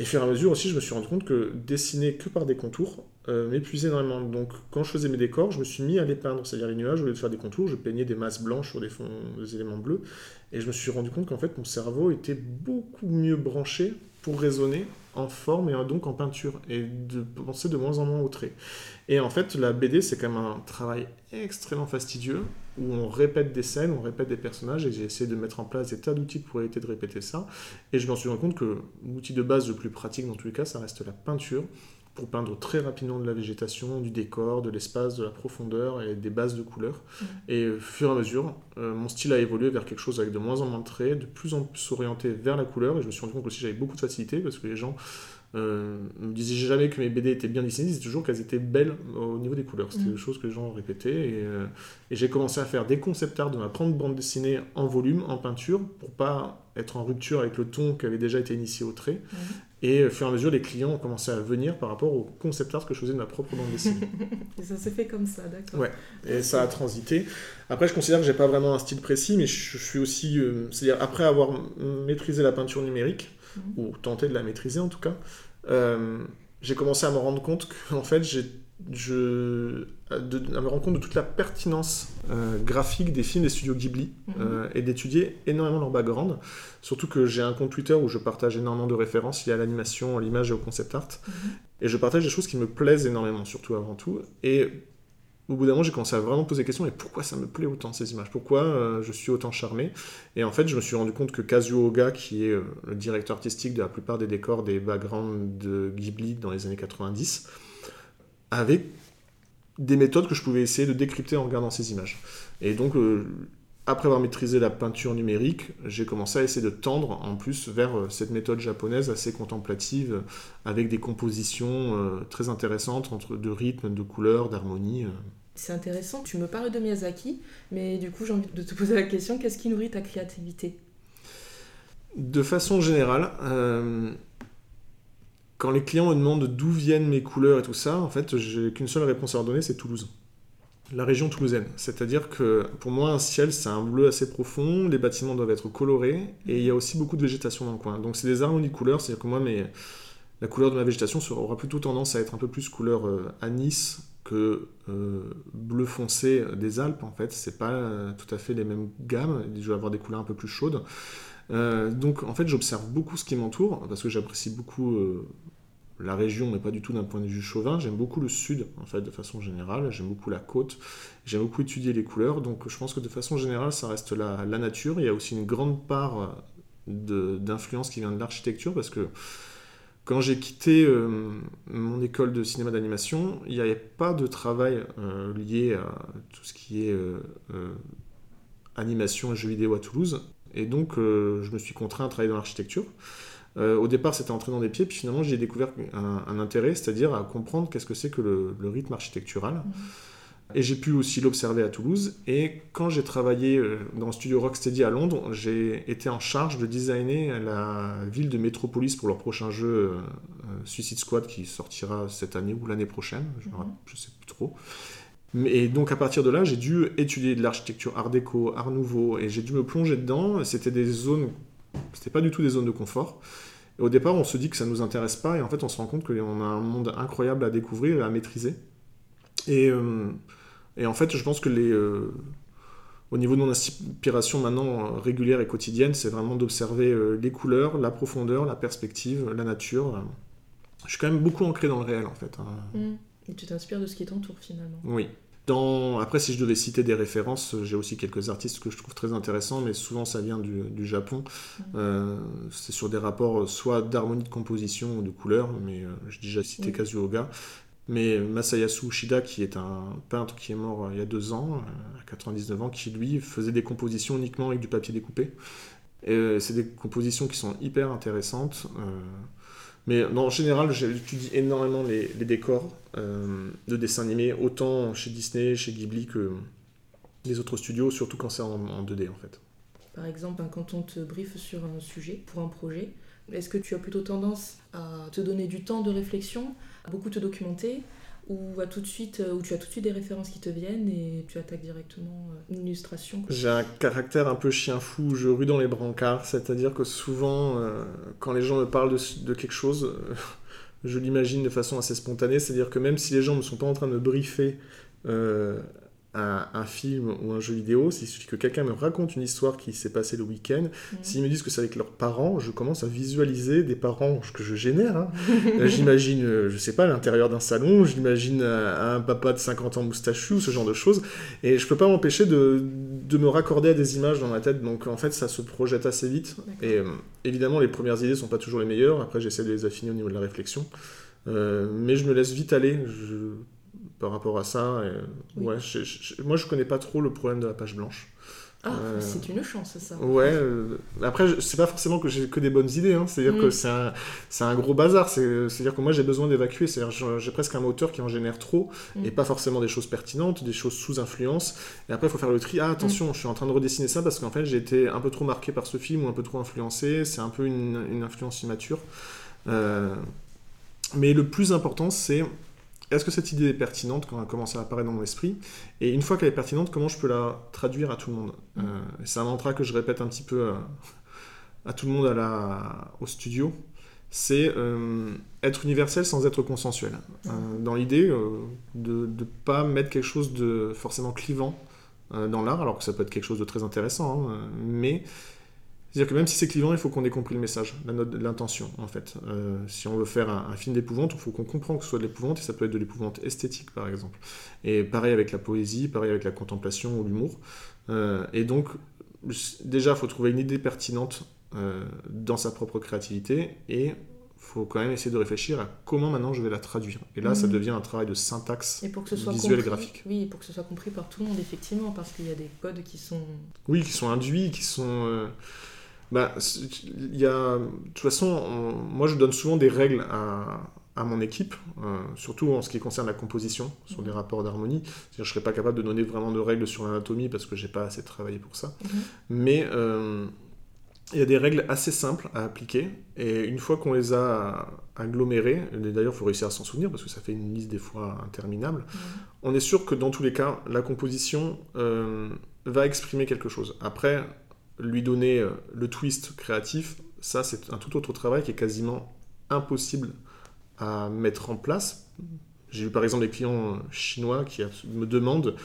Et au fur et à mesure aussi, je me suis rendu compte que dessiner que par des contours euh, m'épuisait énormément. Donc quand je faisais mes décors, je me suis mis à les peindre, c'est-à-dire les nuages, au lieu de faire des contours, je peignais des masses blanches sur des fonds, des éléments bleus. Et je me suis rendu compte qu'en fait, mon cerveau était beaucoup mieux branché pour raisonner en forme et donc en peinture, et de penser de moins en moins au trait. Et en fait, la BD, c'est quand même un travail extrêmement fastidieux, où on répète des scènes, on répète des personnages, et j'ai essayé de mettre en place des tas d'outils pour éviter de répéter ça. Et je m'en suis rendu compte que l'outil de base le plus pratique dans tous les cas, ça reste la peinture, pour peindre très rapidement de la végétation, du décor, de l'espace, de la profondeur et des bases de couleurs. Mmh. Et au fur et à mesure, euh, mon style a évolué vers quelque chose avec de moins en moins de traits, de plus en plus orienté vers la couleur, et je me suis rendu compte aussi que j'avais beaucoup de facilité, parce que les gens euh, me disaient jamais que mes BD étaient bien dessinées, ils disaient toujours qu'elles étaient belles au niveau des couleurs. C'était mm. des choses que les gens répétaient. Et, euh, et j'ai commencé à faire des concept art de ma propre bande dessinée en volume, en peinture, pour pas être en rupture avec le ton qui avait déjà été initié au trait. Mm. Et au fur et à mesure, les clients ont commencé à venir par rapport au concept art que je faisais de ma propre bande dessinée. [LAUGHS] et ça s'est fait comme ça, d'accord. Ouais, et ça a transité. Après, je considère que j'ai pas vraiment un style précis, mais je, suis aussi. Euh, c'est-à-dire, après avoir maîtrisé la peinture numérique, mm. ou tenté de la maîtriser en tout cas, euh, j'ai commencé à me rendre compte que en fait, j'ai je, de, à me rendre compte de toute la pertinence euh, graphique des films des studios Ghibli mhm. euh, et d'étudier énormément leur background. Surtout que j'ai un compte Twitter où je partage énormément de références liées à l'animation, à l'image et au concept art. Mhm. Et je partage des choses qui me plaisent énormément, surtout avant tout. Et au bout d'un moment, j'ai commencé à vraiment poser la question, mais pourquoi ça me plaît autant ces images? Pourquoi euh, je suis autant charmé? Et en fait, je me suis rendu compte que Kazuo Oga, qui est le directeur artistique de la plupart des décors des backgrounds de Ghibli dans les années 90, avait des méthodes que je pouvais essayer de décrypter en regardant ces images. Et donc, euh, après avoir maîtrisé la peinture numérique, j'ai commencé à essayer de tendre en plus vers cette méthode japonaise assez contemplative, avec des compositions très intéressantes entre de rythme, de couleurs, d'harmonie. C'est intéressant, tu me parles de Miyazaki, mais du coup j'ai envie de te poser la question, qu'est-ce qui nourrit ta créativité? De façon générale, euh, quand les clients me demandent d'où viennent mes couleurs et tout ça, en fait j'ai qu'une seule réponse à leur donner, c'est Toulouse. La région toulousaine. C'est-à-dire que pour moi, un ciel, c'est un bleu assez profond, les bâtiments doivent être colorés, et il y a aussi beaucoup de végétation dans le coin. Donc c'est des harmonies de couleurs, c'est-à-dire que moi, la couleur de ma végétation aura plutôt tendance à être un peu plus couleur euh, anis, que euh, bleu foncé des Alpes, en fait, c'est pas euh, tout à fait les mêmes gammes, je vais avoir des couleurs un peu plus chaudes. Euh, donc en fait, j'observe beaucoup ce qui m'entoure, parce que j'apprécie beaucoup la région, mais pas du tout d'un point de vue chauvin. J'aime beaucoup le sud, en fait, de façon générale. J'aime beaucoup la côte. J'aime beaucoup étudier les couleurs. Donc je pense que de façon générale, ça reste la, nature. Il y a aussi une grande part d'influence qui vient de l'architecture, parce que quand j'ai quitté euh, mon école de cinéma d'animation, il n'y avait pas de travail euh, lié à tout ce qui est euh, animation et jeux vidéo à Toulouse. Et donc, je me suis contraint à travailler dans l'architecture. au départ, c'était entrer dans des pieds, puis finalement, j'ai découvert un, intérêt, c'est-à-dire à comprendre qu'est-ce que c'est que le, rythme architectural. Mmh. Et j'ai pu aussi l'observer à Toulouse. Et quand j'ai travaillé euh, dans le studio Rocksteady à Londres, j'ai été en charge de designer la ville de Metropolis pour leur prochain jeu euh, Suicide Squad qui sortira cette année ou l'année prochaine, je ne mhm. sais plus trop. Et donc à partir de là, j'ai dû étudier de l'architecture Art déco, Art Nouveau, et j'ai dû me plonger dedans. C'était des zones, c'était pas du tout des zones de confort. Et au départ, on se dit que ça nous intéresse pas, et en fait, on se rend compte qu'on a un monde incroyable à découvrir et à maîtriser. Et euh, en fait, je pense que les, euh, au niveau de mon inspiration maintenant euh, régulière et quotidienne, c'est vraiment d'observer les couleurs, la profondeur, la perspective, la nature. Je suis quand même beaucoup ancré dans le réel en fait. Hein. Mmh. Et tu t'inspires de ce qui t'entoure finalement. Oui. Dans... Après, si je devais citer des références, j'ai aussi quelques artistes que je trouve très intéressants, mais souvent ça vient du, du Japon. Mmh. c'est sur des rapports soit d'harmonie de composition ou de couleur, mais j'ai déjà cité mmh. Kazuoga. Mais Masayasu Ushida, qui est un peintre qui est mort euh, il y a deux ans, euh, à 99 ans, qui lui faisait des compositions uniquement avec du papier découpé. Et euh, c'est des compositions qui sont hyper intéressantes. Mais en général, j'étudie énormément les, décors de dessins animés, autant chez Disney, chez Ghibli que les autres studios, surtout quand c'est en, 2D en fait. Par exemple, hein, quand on te briefe sur un sujet pour un projet, est-ce que tu as plutôt tendance à te donner du temps de réflexion, à beaucoup te documenter, ou euh, où tu as tout de suite des références qui te viennent et tu attaques directement euh, une illustration. J'ai un caractère un peu chien fou, je rue dans les brancards, c'est-à-dire que souvent, euh, quand les gens me parlent de, quelque chose, je l'imagine de façon assez spontanée, c'est-à-dire que même si les gens ne sont pas en train de briefer un, film ou un jeu vidéo, s'il suffit que quelqu'un me raconte une histoire qui s'est passée le week-end, mhm. s'ils me disent que c'est avec leurs parents, je commence à visualiser des parents que je génère. Hein. [LAUGHS] Euh, j'imagine, euh, je sais pas, l'intérieur d'un salon, j'imagine un, papa de 50 ans moustachu, ce genre de choses, et je peux pas m'empêcher de, de, me raccorder à des images dans ma tête, donc en fait ça se projette assez vite, et euh, évidemment les premières idées sont pas toujours les meilleures, après j'essaie de les affiner au niveau de la réflexion, mais je me laisse vite aller. Je par rapport à ça. ouais, moi, je connais pas trop le problème de la page blanche. Ah, euh, c'est une chance, ça. Ouais, euh, après, c'est pas forcément que j'ai que des bonnes idées, hein. c'est-à-dire que mm. c'est un, un, gros bazar, c'est-à-dire que moi j'ai besoin d'évacuer, c'est-à-dire j'ai presque un moteur qui en génère trop, mm. et pas forcément des choses pertinentes, des choses sous influence, et après il faut faire le tri, ah attention, mm. je suis en train de redessiner ça parce qu'en fait j'ai été un peu trop marqué par ce film ou un peu trop influencé, c'est un peu une, une influence immature. Euh, mais le plus important, c'est est-ce que cette idée est pertinente quand elle commence à apparaître dans mon esprit Et une fois qu'elle est pertinente, comment je peux la traduire à tout le monde euh, C'est un mantra que je répète un petit peu à, tout le monde à la, au studio. C'est euh, être universel sans être consensuel. Euh, dans l'idée de ne pas mettre quelque chose de forcément clivant dans l'art, alors que ça peut être quelque chose de très intéressant, hein, mais c'est-à-dire que même si c'est clivant, il faut qu'on ait compris le message, l'intention en fait. Euh, si on veut faire un, film d'épouvante, il faut qu'on comprenne que ce soit de l'épouvante, et ça peut être de l'épouvante esthétique par exemple. Et pareil avec la poésie, pareil avec la contemplation ou l'humour. Euh, et donc, déjà, il faut trouver une idée pertinente euh, dans sa propre créativité, et faut quand même essayer de réfléchir à comment maintenant je vais la traduire. Et là, ça mmh. devient un travail de syntaxe et pour que ce soit visuel et graphique. Oui, pour que ce soit compris par tout le monde, effectivement, parce qu'il y a des codes qui sont... Oui, qui sont induits, qui sont... Bah, y a... De toute façon, moi je donne souvent des règles à, à mon équipe, euh, surtout en ce qui concerne la composition, sur les rapports d'harmonie. Je ne serais pas capable de donner vraiment de règles sur l'anatomie parce que j'ai pas assez travaillé pour ça. Mhm. Mais euh, il y a des règles assez simples à appliquer, et une fois qu'on les a agglomérées, d'ailleurs il faut réussir à s'en souvenir parce que ça fait une liste des fois interminable, mhm. on est sûr que dans tous les cas, la composition euh, va exprimer quelque chose. Après, lui donner euh, le twist créatif, ça c'est un tout autre travail qui est quasiment impossible à mettre en place. J'ai eu par exemple des clients chinois qui me demandent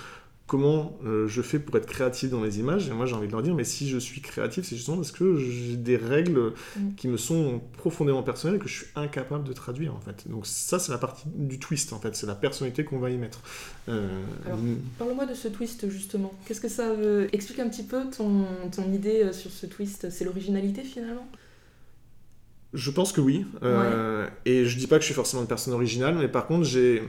comment euh, je fais pour être créatif dans les images. Et moi, j'ai envie de leur dire, mais si je suis créatif, c'est justement parce que j'ai des règles mm. qui me sont profondément personnelles et que je suis incapable de traduire, en fait. Donc ça, c'est la partie du twist, en fait. C'est la personnalité qu'on va y mettre. Euh, Alors, parle-moi de ce twist, justement. Qu'est-ce que ça veut Explique un petit peu ton, ton idée euh, sur ce twist? C'est l'originalité, finalement? Je pense que oui. Et je dis pas que je suis forcément une personne originale, mais par contre, j'ai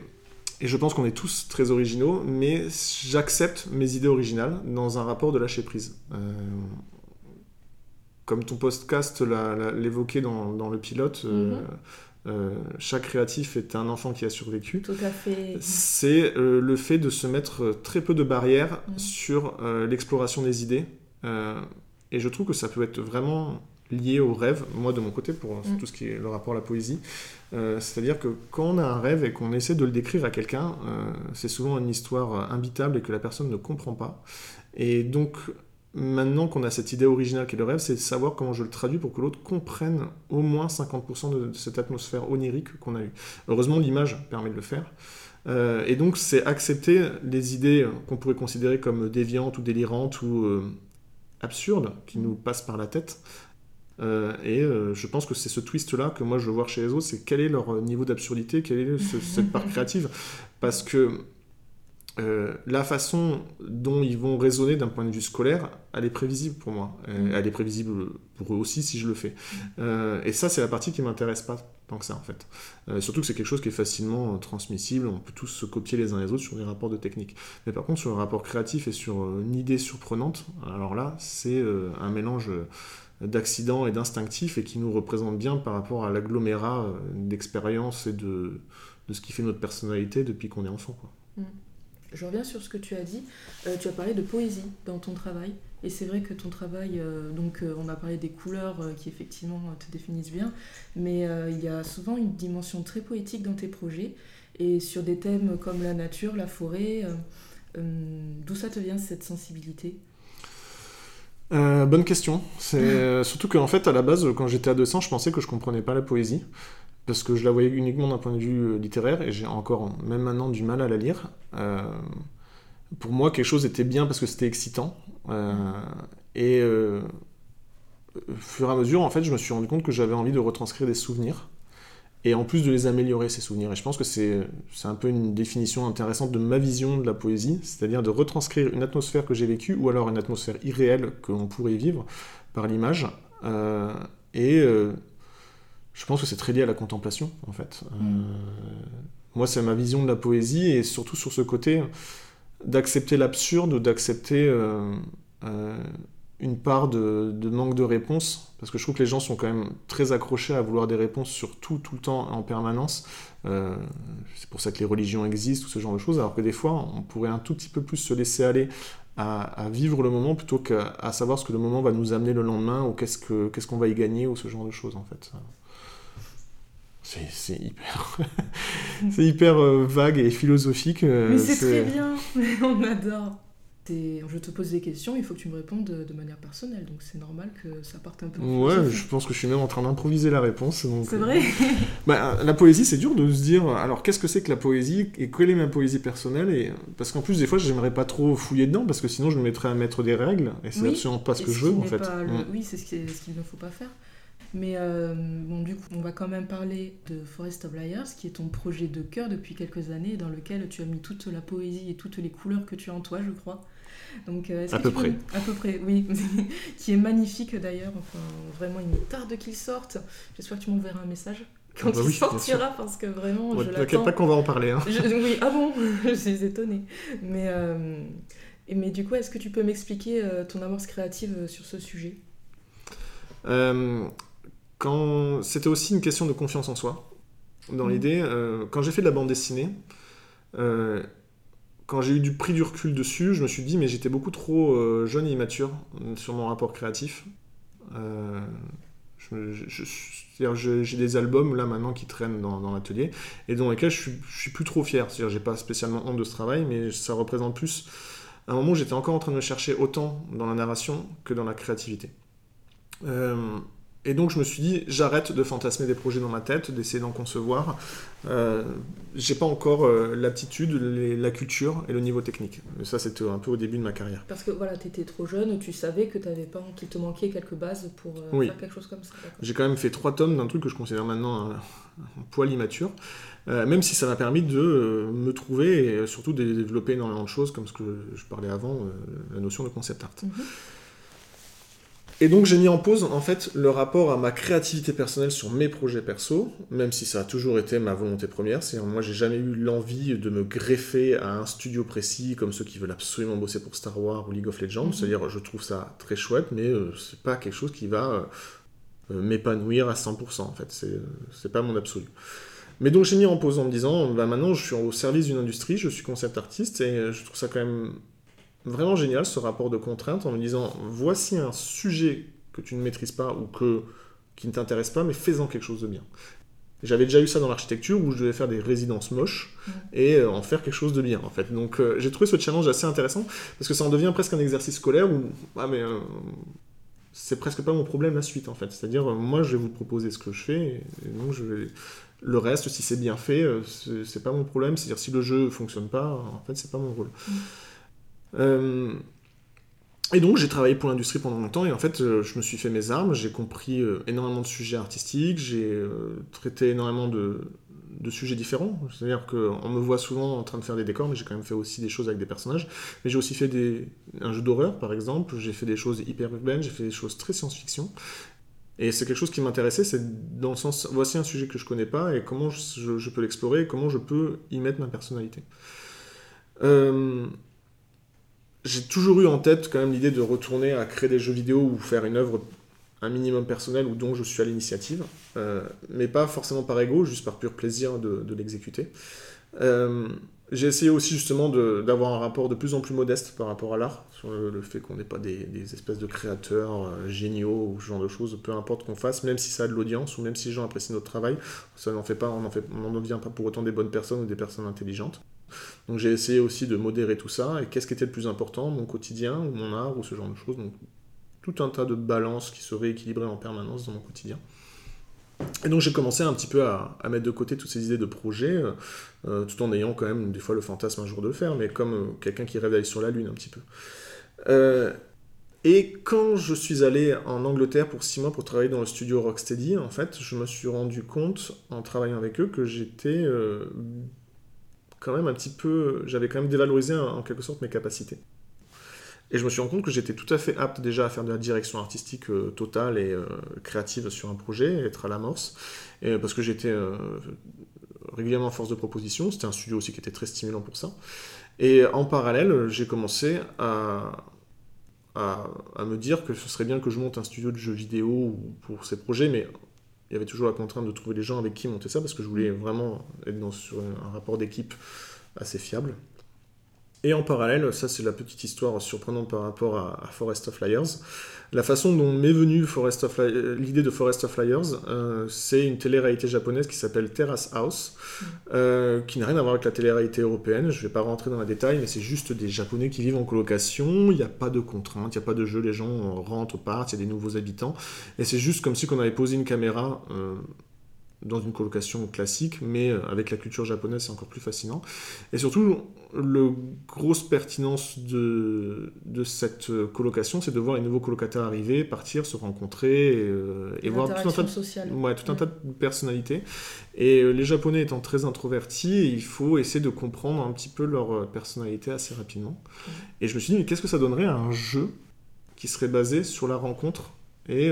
et je pense qu'on est tous très originaux, mais j'accepte mes idées originales dans un rapport de lâcher prise. Euh, comme ton podcast l'évoquait dans, dans, le pilote, euh, mhm. euh, chaque créatif est un enfant qui a survécu. Tout à fait. C'est le fait de se mettre très peu de barrières mhm. sur l'exploration des idées. et je trouve que ça peut être vraiment lié au rêve, moi de mon côté, pour mhm. tout ce qui est le rapport à la poésie. Euh, c'est-à-dire que quand on a un rêve et qu'on essaie de le décrire à quelqu'un, euh, c'est souvent une histoire imbitable et que la personne ne comprend pas. Et donc, maintenant qu'on a cette idée originale qui est le rêve, c'est de savoir comment je le traduis pour que l'autre comprenne au moins 50% de, cette atmosphère onirique qu'on a eue. Heureusement, l'image permet de le faire. Euh, et donc, c'est accepter les idées qu'on pourrait considérer comme déviantes ou délirantes ou absurdes qui nous passent par la tête, euh, et euh, je pense que c'est ce twist-là que moi je veux voir chez les autres, c'est quel est leur niveau d'absurdité, quelle est [LAUGHS] cette part créative. Parce que euh, la façon dont ils vont raisonner d'un point de vue scolaire, elle est prévisible pour moi. Mm. Elle est prévisible pour eux aussi si je le fais. et ça, c'est la partie qui m'intéresse pas tant que ça en fait. surtout que c'est quelque chose qui est facilement transmissible, on peut tous se copier les uns les autres sur des rapports de technique. Mais par contre, sur un rapport créatif et sur une idée surprenante, alors là, c'est un mélange d'accidents et d'instinctifs et qui nous représente bien par rapport à l'agglomérat euh, d'expérience et de, de ce qui fait notre personnalité depuis qu'on est enfant. Mm. Je reviens sur ce que tu as dit. Euh, tu as parlé de poésie dans ton travail. Et c'est vrai que ton travail, euh, donc on a parlé des couleurs qui effectivement te définissent bien, mais il y a souvent une dimension très poétique dans tes projets. Et sur des thèmes comme la nature, la forêt, d'où ça te vient cette sensibilité? Euh, bonne question. C'est euh, surtout qu'en fait, à la base, quand j'étais adolescent, je pensais que je comprenais pas la poésie parce que je la voyais uniquement d'un point de vue euh, littéraire et j'ai encore, même maintenant, du mal à la lire. pour moi, quelque chose était bien parce que c'était excitant. et au fur et à mesure, en fait, je me suis rendu compte que j'avais envie de retranscrire des souvenirs et en plus de les améliorer, ces souvenirs. Et je pense que c'est un peu une définition intéressante de ma vision de la poésie, c'est-à-dire de retranscrire une atmosphère que j'ai vécue, ou alors une atmosphère irréelle que l'on pourrait vivre par l'image. Euh, et euh, je pense que c'est très lié à la contemplation, en fait. Euh, mm. moi, c'est ma vision de la poésie, et surtout sur ce côté d'accepter l'absurde, d'accepter une part de, manque de réponse, parce que je trouve que les gens sont quand même très accrochés à vouloir des réponses sur tout, tout le temps, en permanence. Euh, c'est pour ça que les religions existent, ou ce genre de choses, alors que des fois, on pourrait un tout petit peu plus se laisser aller à, vivre le moment plutôt qu'à savoir ce que le moment va nous amener le lendemain, ou qu'est-ce qu'on va y gagner, ou ce genre de choses, en fait. C'est hyper, [LAUGHS] c'est hyper euh, vague et philosophique. Euh, Mais c'est très bien, [LAUGHS] on adore je te pose des questions, il faut que tu me répondes de, manière personnelle, donc c'est normal que ça parte un peu. Ouais, je pense que je suis même en train d'improviser la réponse. C'est vrai. [LAUGHS] bah, la poésie, c'est dur de se dire, alors qu'est-ce que c'est que la poésie et quelle est ma poésie personnelle et parce qu'en plus des fois, j'aimerais pas trop fouiller dedans parce que sinon je me mettrais à mettre des règles et c'est absolument pas ce que je veux en fait. Mm. Oui, c'est ce qu'il ne faut pas faire. Mais euh, bon, du coup, on va quand même parler de Forest of Liars, qui est ton projet de cœur depuis quelques années, dans lequel tu as mis toute la poésie et toutes les couleurs que tu as en toi, je crois. Donc, euh, à peu près. À peu près, oui. [LAUGHS] qui est magnifique d'ailleurs. Enfin, vraiment, il me tarde qu'il sorte. J'espère que tu m'enverras un message quand ah bah il sortira parce que vraiment je t'inquiète pas qu'on va en parler hein. oui ah bon? [LAUGHS] Je suis étonnée mais euh, mais du coup est-ce que tu peux m'expliquer euh, ton amorce créative sur ce sujet? Quand c'était aussi une question de confiance en soi dans mmh. l'idée quand j'ai fait de la bande dessinée quand j'ai eu du prix du recul dessus, je me suis dit, mais j'étais beaucoup trop euh, jeune et immature euh, sur mon rapport créatif. Euh, j'ai des albums là maintenant qui traînent dans, l'atelier et dans lesquels je suis, suis plus trop fier. C'est-à-dire, j'ai pas spécialement honte de ce travail, mais ça représente plus un moment où j'étais encore en train de me chercher autant dans la narration que dans la créativité. Et donc je me suis dit, j'arrête de fantasmer des projets dans ma tête, d'essayer d'en concevoir. Euh, j'ai pas encore euh, l'aptitude, la culture et le niveau technique. Mais ça, c'était un peu au début de ma carrière. Parce que voilà, tu étais trop jeune, tu savais que avais pas, qu'il te manquait quelques bases pour euh, faire quelque chose comme ça. J'ai quand même fait trois tomes d'un truc que je considère maintenant un, poil immature. Euh, même si ça m'a permis de me trouver et surtout de développer énormément de choses, comme ce que je parlais avant, la notion de concept art. Mhm. Et donc j'ai mis en pause en fait le rapport à ma créativité personnelle sur mes projets perso, même si ça a toujours été ma volonté première. C'est-à-dire moi j'ai jamais eu l'envie de me greffer à un studio précis comme ceux qui veulent absolument bosser pour Star Wars ou League of Legends. Mhm. C'est-à-dire je trouve ça très chouette, mais euh, c'est pas quelque chose qui va euh, m'épanouir à 100% en fait. C'est, c'est pas mon absolu. Mais donc j'ai mis en pause en me disant, bah maintenant je suis au service d'une industrie, je suis concept artiste et je trouve ça quand même vraiment génial ce rapport de contrainte en me disant voici un sujet que tu ne maîtrises pas ou que, qui ne t'intéresse pas, mais fais-en quelque chose de bien. J'avais déjà eu ça dans l'architecture où je devais faire des résidences moches et euh, en faire quelque chose de bien en fait. Donc euh, j'ai trouvé ce challenge assez intéressant parce que ça en devient presque un exercice scolaire où ah mais euh, c'est presque pas mon problème la suite en fait. C'est-à-dire moi je vais vous proposer ce que je fais et, donc je vais le reste si c'est bien fait c'est pas mon problème. C'est-à-dire si le jeu fonctionne pas en fait c'est pas mon rôle. Euh, et donc j'ai travaillé pour l'industrie pendant longtemps et en fait euh, je me suis fait mes armes, j'ai compris euh, énormément de sujets artistiques, j'ai traité énormément de, sujets différents. C'est-à-dire qu'on me voit souvent en train de faire des décors, mais j'ai quand même fait aussi des choses avec des personnages. Mais j'ai aussi fait un jeu d'horreur par exemple, j'ai fait des choses hyper urbaines, j'ai fait des choses très science-fiction. Et c'est quelque chose qui m'intéressait, c'est dans le sens, voici un sujet que je connais pas et comment je, peux l'explorer et comment je peux y mettre ma personnalité. Euh, j'ai toujours eu en tête quand même l'idée de retourner à créer des jeux vidéo ou faire une œuvre un minimum personnelle ou dont je suis à l'initiative, euh, mais pas forcément par ego, juste par pur plaisir de, l'exécuter. Euh, j'ai essayé aussi justement d'avoir un rapport de plus en plus modeste par rapport à l'art, sur le, fait qu'on n'est pas des, espèces de créateurs euh, géniaux ou ce genre de choses, peu importe qu'on fasse, même si ça a de l'audience ou même si les gens apprécient notre travail, ça n'en fait pas, on n'en devient pas pour autant des bonnes personnes ou des personnes intelligentes. Donc j'ai essayé aussi de modérer tout ça, et qu'est-ce qui était le plus important, mon quotidien, ou mon art, ou ce genre de choses. Donc tout un tas de balances qui se rééquilibraient en permanence dans mon quotidien. Et donc j'ai commencé un petit peu à, mettre de côté toutes ces idées de projet, tout en ayant quand même des fois le fantasme un jour de le faire, mais comme quelqu'un qui rêve d'aller sur la Lune un petit peu. Et quand je suis allé en Angleterre pour six mois pour travailler dans le studio Rocksteady, en fait, je me suis rendu compte en travaillant avec eux que j'étais euh, quand même un petit peu, j'avais quand même dévalorisé en, quelque sorte mes capacités. Et je me suis rendu compte que j'étais tout à fait apte déjà à faire de la direction artistique euh, totale et euh, créative sur un projet, être à l'amorce, parce que j'étais régulièrement force de proposition. C'était un studio aussi qui était très stimulant pour ça. Et en parallèle, j'ai commencé à à, me dire que ce serait bien que je monte un studio de jeux vidéo pour ces projets, mais il y avait toujours la contrainte de trouver des gens avec qui monter ça, parce que je voulais vraiment être sur un rapport d'équipe assez fiable. Et en parallèle, ça c'est la petite histoire surprenante par rapport à, Forest of Liars, la façon dont m'est venue euh, l'idée de Forest of Liars, euh, c'est une télé-réalité japonaise qui s'appelle Terrace House, euh, qui n'a rien à voir avec la télé-réalité européenne. Je ne vais pas rentrer dans les détails, mais c'est juste des Japonais qui vivent en colocation. Il n'y a pas de contraintes, il n'y a pas de jeu, les gens rentrent, partent, il y a des nouveaux habitants. Et c'est juste comme si on avait posé une caméra dans une colocation classique, mais euh, avec la culture japonaise, c'est encore plus fascinant. Et surtout, la grosse pertinence de, de cette colocation, c'est de voir les nouveaux colocataires arriver, partir, se rencontrer et, euh, voir tout un, tas de, ouais, tout un tas de personnalités. Et euh, les Japonais étant très introvertis, il faut essayer de comprendre un petit peu leur personnalité assez rapidement. Et je me suis dit, mais qu'est-ce que ça donnerait à un jeu qui serait basé sur la rencontre et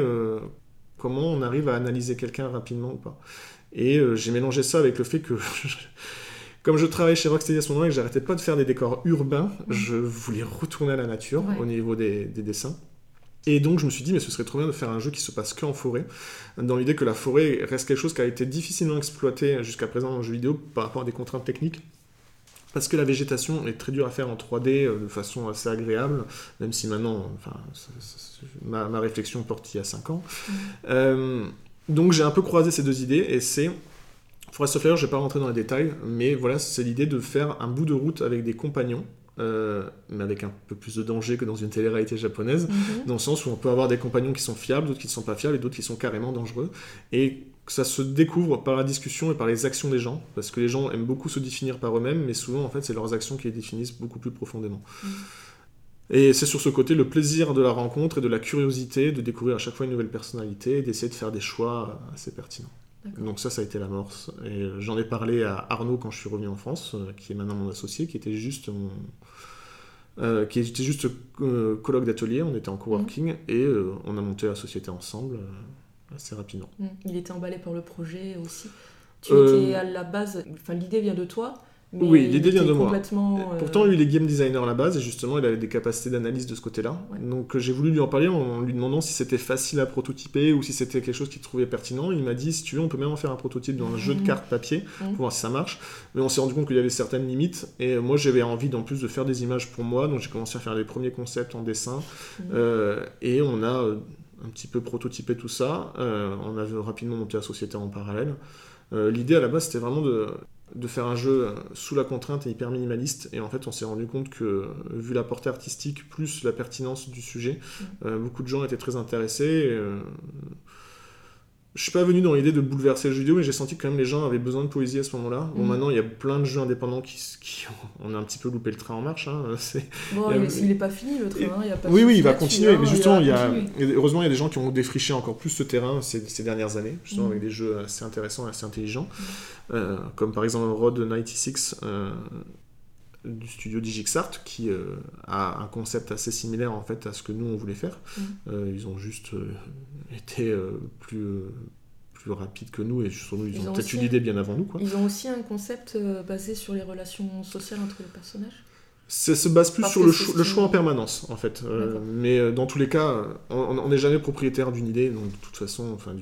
comment on arrive à analyser quelqu'un rapidement ou pas. Et euh, j'ai mélangé ça avec le fait que, [LAUGHS] comme je travaillais chez Rocksteady à ce moment-là et que j'arrêtais pas de faire des décors urbains, je voulais retourner à la nature au niveau des, dessins. Et donc je me suis dit, mais ce serait trop bien de faire un jeu qui se passe qu'en forêt, dans l'idée que la forêt reste quelque chose qui a été difficilement exploité jusqu'à présent dans le jeu vidéo par rapport à des contraintes techniques parce que la végétation est très dure à faire en 3D euh, de façon assez agréable, même si maintenant, enfin, ma, réflexion porte il y a 5 ans. Mm. Euh, donc j'ai un peu croisé ces deux idées, et c'est... Forest of Fire, je vais pas rentrer dans les détails, mais voilà, c'est l'idée de faire un bout de route avec des compagnons, euh, mais avec un peu plus de danger que dans une télé-réalité japonaise, mm-hmm. dans le sens où on peut avoir des compagnons qui sont fiables, d'autres qui ne sont pas fiables, et d'autres qui sont carrément dangereux. Et que ça se découvre par la discussion et par les actions des gens, parce que les gens aiment beaucoup se définir par eux-mêmes, mais souvent en fait c'est leurs actions qui les définissent beaucoup plus profondément. Mm. Et c'est sur ce côté le plaisir de la rencontre et de la curiosité de découvrir à chaque fois une nouvelle personnalité et d'essayer de faire des choix assez pertinents. Donc ça, ça a été l'amorce. Et j'en ai parlé à Arnaud quand je suis revenu en France, euh, qui est maintenant mon associé, qui était juste mon... Euh, qui était juste euh, colloque d'atelier, on était en coworking, mm. et on a monté la société ensemble assez rapidement. Mm. Il était emballé par le projet aussi. Tu euh, étais à la base, enfin l'idée vient de toi, oui, l'idée vient de moi. Euh, Pourtant, lui, il est game designer à la base, et justement, il avait des capacités d'analyse de ce côté-là. Donc, j'ai voulu lui en parler en lui demandant si c'était facile à prototyper ou si c'était quelque chose qu'il trouvait pertinent. Il m'a dit, si tu veux, on peut même en faire un prototype dans un jeu de mmh. cartes papier mmh. pour voir si ça marche. Mais on s'est rendu compte qu'il y avait certaines limites, et moi, j'avais envie, en plus, de faire des images pour moi, donc j'ai commencé à faire les premiers concepts en dessin, mmh. euh, et on a un petit peu prototypé tout ça. Euh, on avait rapidement monté la société en parallèle. Euh, l'idée à la base, c'était vraiment de, de, faire un jeu sous la contrainte et hyper minimaliste. Et en fait, on s'est rendu compte que, vu la portée artistique plus la pertinence du sujet, mmh. euh, beaucoup de gens étaient très intéressés je suis pas venu dans l'idée de bouleverser le jeu vidéo, mais j'ai senti que quand même les gens avaient besoin de poésie à ce moment-là. Bon, mm. maintenant, il y a plein de jeux indépendants qui, qui, On a un petit peu loupé le train en marche. Hein. [LAUGHS] Bon, il, n'est pas fini le train, il y a pas Oui, oui, il va continuer. Hein, mais justement, il y a, heureusement, il y a des gens qui ont défriché encore plus ce terrain ces, ces dernières années, justement, mm. avec des jeux assez intéressants et assez intelligents. Mm. Euh, comme par exemple Road 96. Euh, du studio Digixart qui euh, a un concept assez similaire en fait à ce que nous on voulait faire. Euh, ils ont juste été plus plus rapides que nous et surtout ils, ils ont, peut-être eu l'idée bien avant nous. Quoi. Ils ont aussi un concept basé sur les relations sociales entre les personnages ça se base plus sur le, choix en permanence, en fait. Euh, mais euh, dans tous les cas, on n'est jamais propriétaire d'une idée, donc de toute façon, enfin,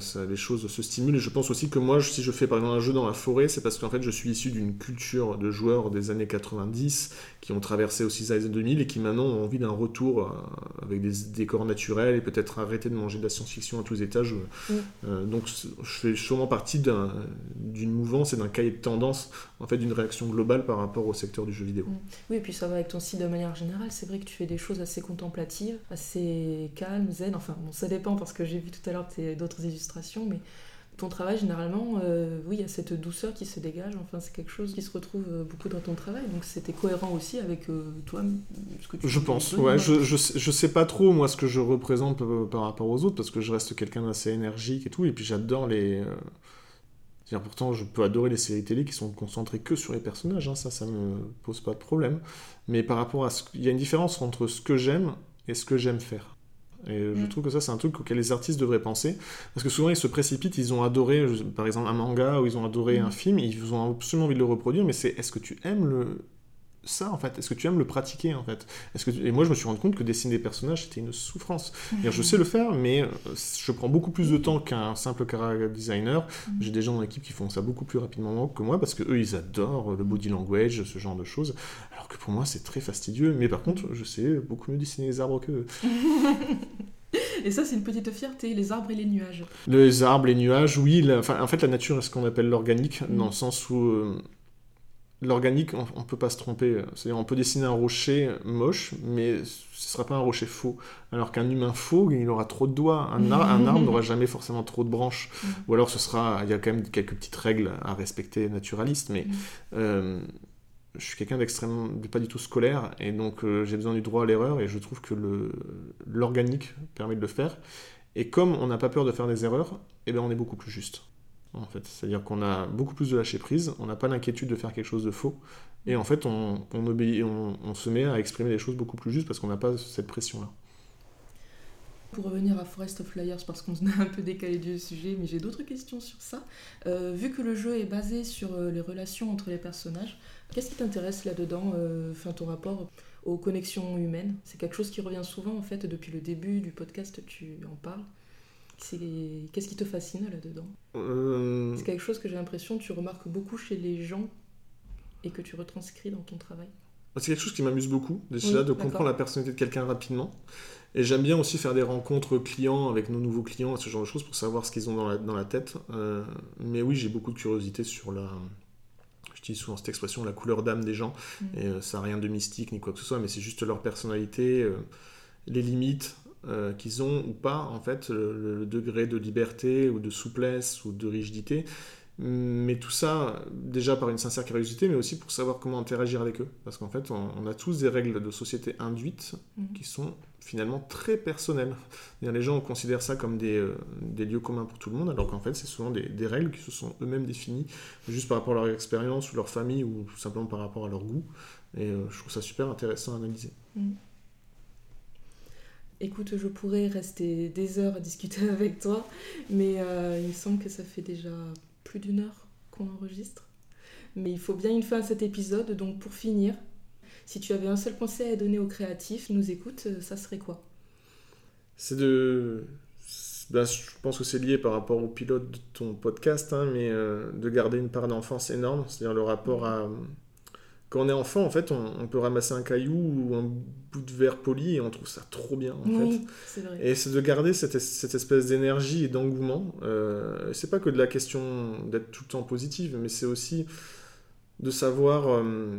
ça, les choses se stimulent. Et je pense aussi que moi, si je fais par exemple un jeu dans la forêt, c'est parce qu'en fait, je suis issu d'une culture de joueurs des années 90 qui ont traversé aussi les années 2000 et qui maintenant ont envie d'un retour euh, avec des décors naturels et peut-être arrêter de manger de la science-fiction à tous les étages. donc, je fais sûrement partie d'une mouvance et d'un cahier de tendance, en fait, d'une réaction globale par rapport au secteur du jeu vidéo. Vidéo. Mm. Oui, et puis ça va avec ton style de manière générale. C'est vrai que tu fais des choses assez contemplatives, assez calmes, zen. Enfin, bon, ça dépend parce que j'ai vu tout à l'heure d'autres illustrations, mais ton travail, généralement, euh, oui, il y a cette douceur qui se dégage. Enfin, c'est quelque chose qui se retrouve euh, beaucoup dans ton travail. Donc, c'était cohérent aussi avec euh, toi, ce que tu Je pense, ouais. Je, je, je, sais pas trop, moi, ce que je représente par rapport aux autres, parce que je reste quelqu'un d'assez énergique et tout. Et puis, j'adore les. Pourtant, je peux adorer les séries télé qui sont concentrées que sur les personnages, hein, ça, ça me pose pas de problème. Mais par rapport à ce. Il y a une différence entre ce que j'aime et ce que j'aime faire. Et je mm. trouve que ça, c'est un truc auquel les artistes devraient penser. Parce que souvent, ils se précipitent, ils ont adoré, par exemple, un manga ou ils ont adoré mm. un film, ils ont absolument envie de le reproduire, mais c'est est-ce que tu aimes le, ça en fait Est-ce que tu aimes le pratiquer en fait? Est-ce que Et moi je me suis rendu compte que dessiner des personnages c'était une souffrance. Je sais le faire, mais euh, je prends beaucoup plus de temps qu'un simple character designer. Mm. J'ai des gens dans l'équipe qui font ça beaucoup plus rapidement que moi parce que eux ils adorent le body language, ce genre de choses. Alors que pour moi c'est très fastidieux. Mais par contre je sais beaucoup mieux dessiner les arbres que [LAUGHS] Et ça, c'est une petite fierté, les arbres et les nuages. Les arbres, les nuages, oui. enfin, en fait, la nature est ce qu'on appelle l'organique, dans le sens où euh, l'organique, on, ne peut pas se tromper. C'est-à-dire, on peut dessiner un rocher moche, mais ce sera pas un rocher faux. Alors qu'un humain faux, il aura trop de doigts. Un, arbre n'aura jamais forcément trop de branches. Mm. Ou alors, ce sera, il y a quand même quelques petites règles à respecter naturalistes, mais mm. euh, je suis quelqu'un d'extrêmement, pas du tout scolaire, et donc euh, j'ai besoin du droit à l'erreur, et je trouve que l'organique permet de le faire. Et comme on n'a pas peur de faire des erreurs, eh ben on est beaucoup plus juste C'est-à-dire qu'on a beaucoup plus de lâcher prise, on n'a pas l'inquiétude de faire quelque chose de faux, et en fait, on, se met à exprimer les choses beaucoup plus justes parce qu'on n'a pas cette pression-là. Pour revenir à Forest of Liars, parce qu'on [LAUGHS] a un peu décalé du sujet, mais j'ai d'autres questions sur ça. Euh, vu que le jeu est basé sur euh, les relations entre les personnages, qu'est-ce qui t'intéresse là-dedans, euh, ton rapport aux connexions humaines? C'est quelque chose qui revient souvent en fait depuis le début du podcast, tu en parles. Qu'est-ce qui te fascine là-dedans euh, C'est quelque chose que j'ai l'impression que tu remarques beaucoup chez les gens et que tu retranscris dans ton travail. C'est quelque chose qui m'amuse beaucoup, déjà, de comprendre la personnalité de quelqu'un rapidement. Et j'aime bien aussi faire des rencontres clients avec nos nouveaux clients, ce genre de choses, pour savoir ce qu'ils ont dans la, dans la tête. Euh, mais oui, j'ai beaucoup de curiosité sur la, je dis souvent cette expression, la couleur d'âme des gens. Mm. Et euh, ça n'a rien de mystique ni quoi que ce soit, mais c'est juste leur personnalité, les limites, euh, qu'ils ont ou pas, en fait, le, degré de liberté ou de souplesse ou de rigidité. Mais tout ça, déjà par une sincère curiosité, mais aussi pour savoir comment interagir avec eux. Parce qu'en fait, on, a tous des règles de société induites mhm. qui sont finalement très personnelles. Les gens considèrent ça comme des, euh, des, lieux communs pour tout le monde, alors qu'en fait, c'est souvent des, des, règles qui se sont eux-mêmes définies, juste par rapport à leur expérience ou leur famille, ou tout simplement par rapport à leur goût. Et euh, je trouve ça super intéressant à analyser. Mhm. Écoute, je pourrais rester des heures à discuter [LAUGHS] avec toi, mais euh, il me semble que ça fait déjà plus d'une heure qu'on enregistre. Mais il faut bien une fin à cet épisode, donc pour finir, si tu avais un seul conseil à donner aux créatifs qui nous écoutent, euh, ça serait quoi? C'est de... Ben, je pense que c'est lié par rapport au pilote de ton podcast, hein, mais euh, de garder une part d'enfance énorme, c'est-à-dire le rapport à quand on est enfant, en fait, on, peut ramasser un caillou ou un bout de verre poli et on trouve ça trop bien, en oui, fait. Vrai. Et c'est de garder cette, cette espèce d'énergie et d'engouement. Euh, c'est pas que de la question d'être tout le temps positive, mais c'est aussi de savoir euh,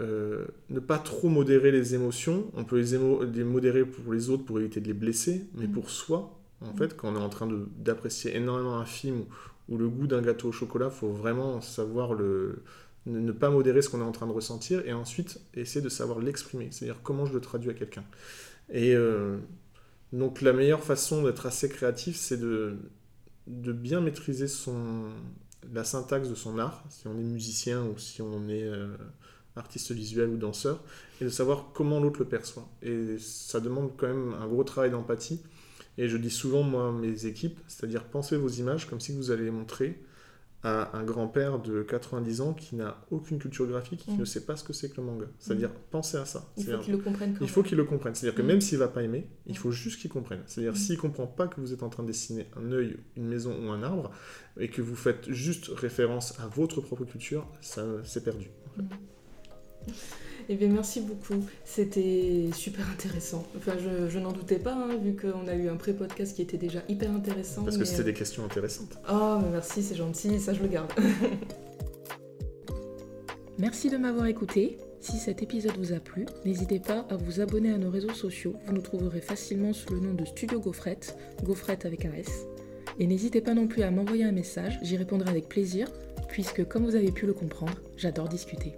euh, ne pas trop modérer les émotions. On peut les, modérer pour les autres pour éviter de les blesser, mais mm. pour soi, en mm. fait, quand on est en train d'apprécier énormément un film ou, ou le goût d'un gâteau au chocolat, il faut vraiment savoir le ne pas modérer ce qu'on est en train de ressentir et ensuite essayer de savoir l'exprimer, c'est-à-dire comment je le traduis à quelqu'un. Et euh, donc la meilleure façon d'être assez créatif, c'est de, bien maîtriser la syntaxe de son art, si on est musicien ou si on est euh, artiste visuel ou danseur, et de savoir comment l'autre le perçoit. Et ça demande quand même un gros travail d'empathie. Et je dis souvent, moi, à mes équipes, c'est-à-dire pensez vos images comme si vous allez les montrer à un grand-père de 90 ans qui n'a aucune culture graphique, qui mm. ne sait pas ce que c'est que le manga. C'est-à-dire, mm. pensez à ça. Il faut qu'il le comprenne. il faut qu'il le comprenne. C'est-à-dire que mm. même s'il va pas aimer, il faut juste qu'il comprenne. C'est-à-dire, s'il comprend pas que vous êtes en train de dessiner un œil, une maison ou un arbre, et que vous faites juste référence à votre propre culture, ça c'est perdu. Eh bien, merci beaucoup. C'était super intéressant. Enfin, je, n'en doutais pas, hein, vu qu'on a eu un pré-podcast qui était déjà hyper intéressant. Parce que c'était des questions intéressantes. Oh, merci, c'est gentil. Ça, je le garde. [LAUGHS] merci de m'avoir écouté. Si cet épisode vous a plu, n'hésitez pas à vous abonner à nos réseaux sociaux. Vous nous trouverez facilement sous le nom de Studio Gaufrette, Gaufrette avec un S. Et n'hésitez pas non plus à m'envoyer un message, j'y répondrai avec plaisir, puisque comme vous avez pu le comprendre, j'adore discuter.